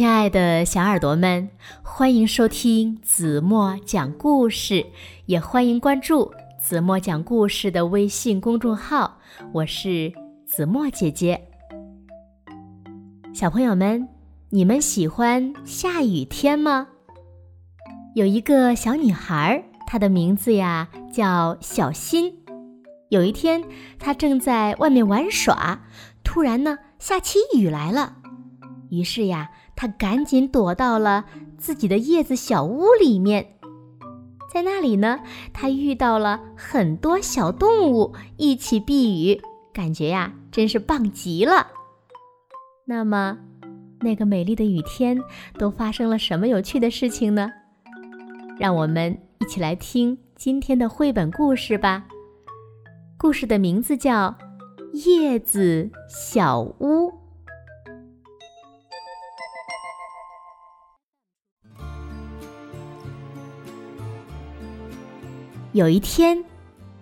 亲爱的小耳朵们，欢迎收听子墨讲故事，也欢迎关注子墨讲故事的微信公众号。我是子墨姐姐。小朋友们，你们喜欢下雨天吗？有一个小女孩，她的名字呀叫小新。有一天，她正在外面玩耍，突然呢，下起雨来了。于是呀。他赶紧躲到了自己的叶子小屋里面，在那里呢，他遇到了很多小动物一起避雨，感觉呀真是棒极了。那么，那个美丽的雨天都发生了什么有趣的事情呢？让我们一起来听今天的绘本故事吧。故事的名字叫《叶子小屋》。有一天，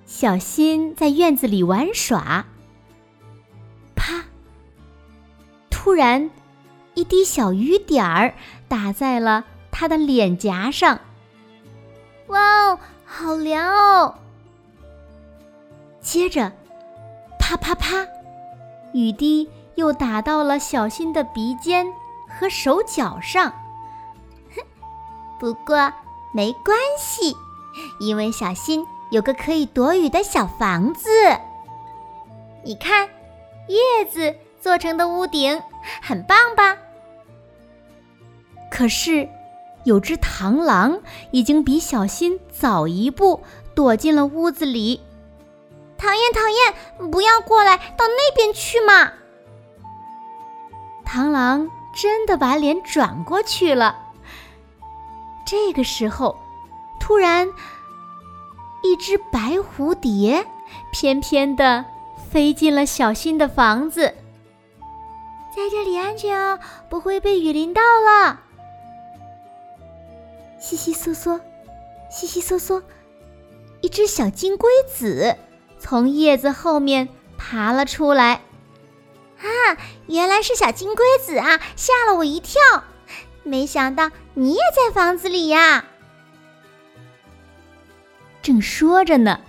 小新在院子里玩耍。啪！突然，一滴小雨点儿打在了他的脸颊上。哇哦，好凉哦！接着，啪啪啪，雨滴又打到了小新的鼻尖和手脚上。哼，不过没关系。因为小新有个可以躲雨的小房子，你看，叶子做成的屋顶很棒吧？可是，有只螳螂已经比小新早一步躲进了屋子里。讨厌，讨厌！不要过来，到那边去嘛！螳螂真的把脸转过去了。这个时候。突然，一只白蝴蝶翩翩地飞进了小新的房子。在这里安全哦，不会被雨淋到了。悉悉嗦嗦，悉悉嗦嗦，一只小金龟子从叶子后面爬了出来。啊，原来是小金龟子啊，吓了我一跳。没想到你也在房子里呀。正说着呢，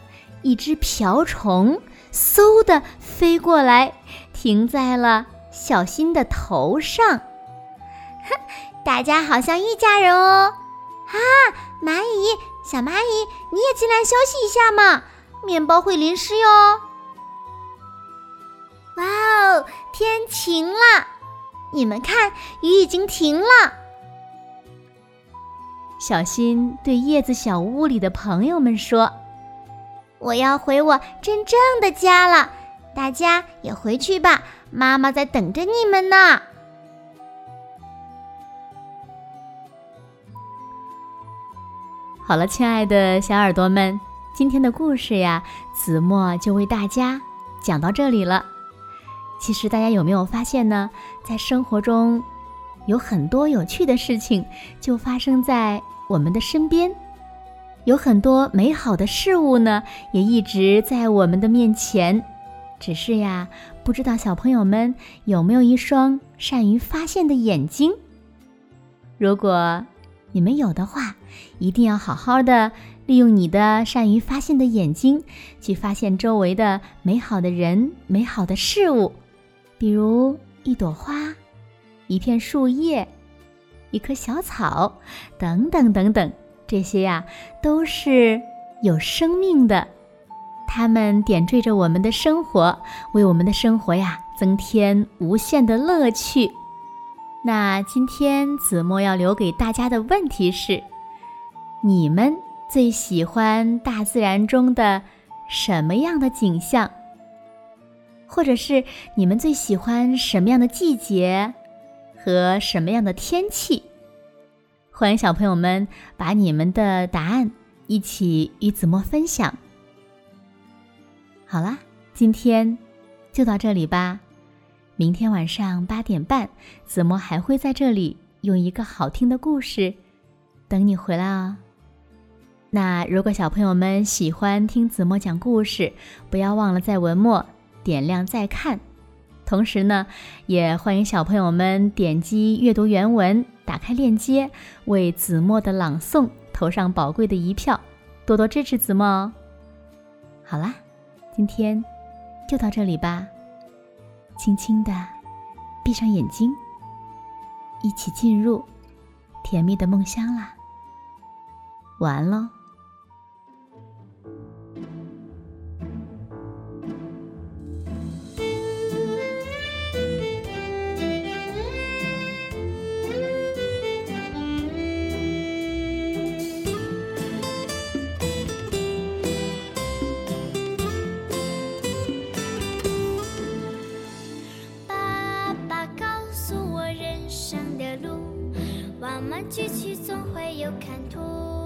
一只瓢虫嗖的飞过来，停在了小新的头上。哼，大家好像一家人哦！啊，蚂蚁，小蚂蚁，你也进来休息一下嘛，面包会淋湿哟。哇哦，天晴了，你们看，雨已经停了。小新对叶子小屋里的朋友们说：“我要回我真正的家了，大家也回去吧，妈妈在等着你们呢。”好了，亲爱的小耳朵们，今天的故事呀，子墨就为大家讲到这里了。其实大家有没有发现呢？在生活中，有很多有趣的事情就发生在我们的身边，有很多美好的事物呢，也一直在我们的面前。只是呀，不知道小朋友们有没有一双善于发现的眼睛？如果你们有的话，一定要好好的利用你的善于发现的眼睛，去发现周围的美好的人、美好的事物，比如一朵花。一片树叶，一棵小草，等等等等，这些呀都是有生命的，它们点缀着我们的生活，为我们的生活呀增添无限的乐趣。那今天子墨要留给大家的问题是：你们最喜欢大自然中的什么样的景象？或者是你们最喜欢什么样的季节？和什么样的天气？欢迎小朋友们把你们的答案一起与子墨分享。好啦，今天就到这里吧。明天晚上八点半，子墨还会在这里用一个好听的故事等你回来哦。那如果小朋友们喜欢听子墨讲故事，不要忘了在文末点亮再看。同时呢，也欢迎小朋友们点击阅读原文，打开链接，为子墨的朗诵投上宝贵的一票，多多支持子墨哦。好啦，今天就到这里吧，轻轻的闭上眼睛，一起进入甜蜜的梦乡啦。晚安喽。我们继续，总会有看图。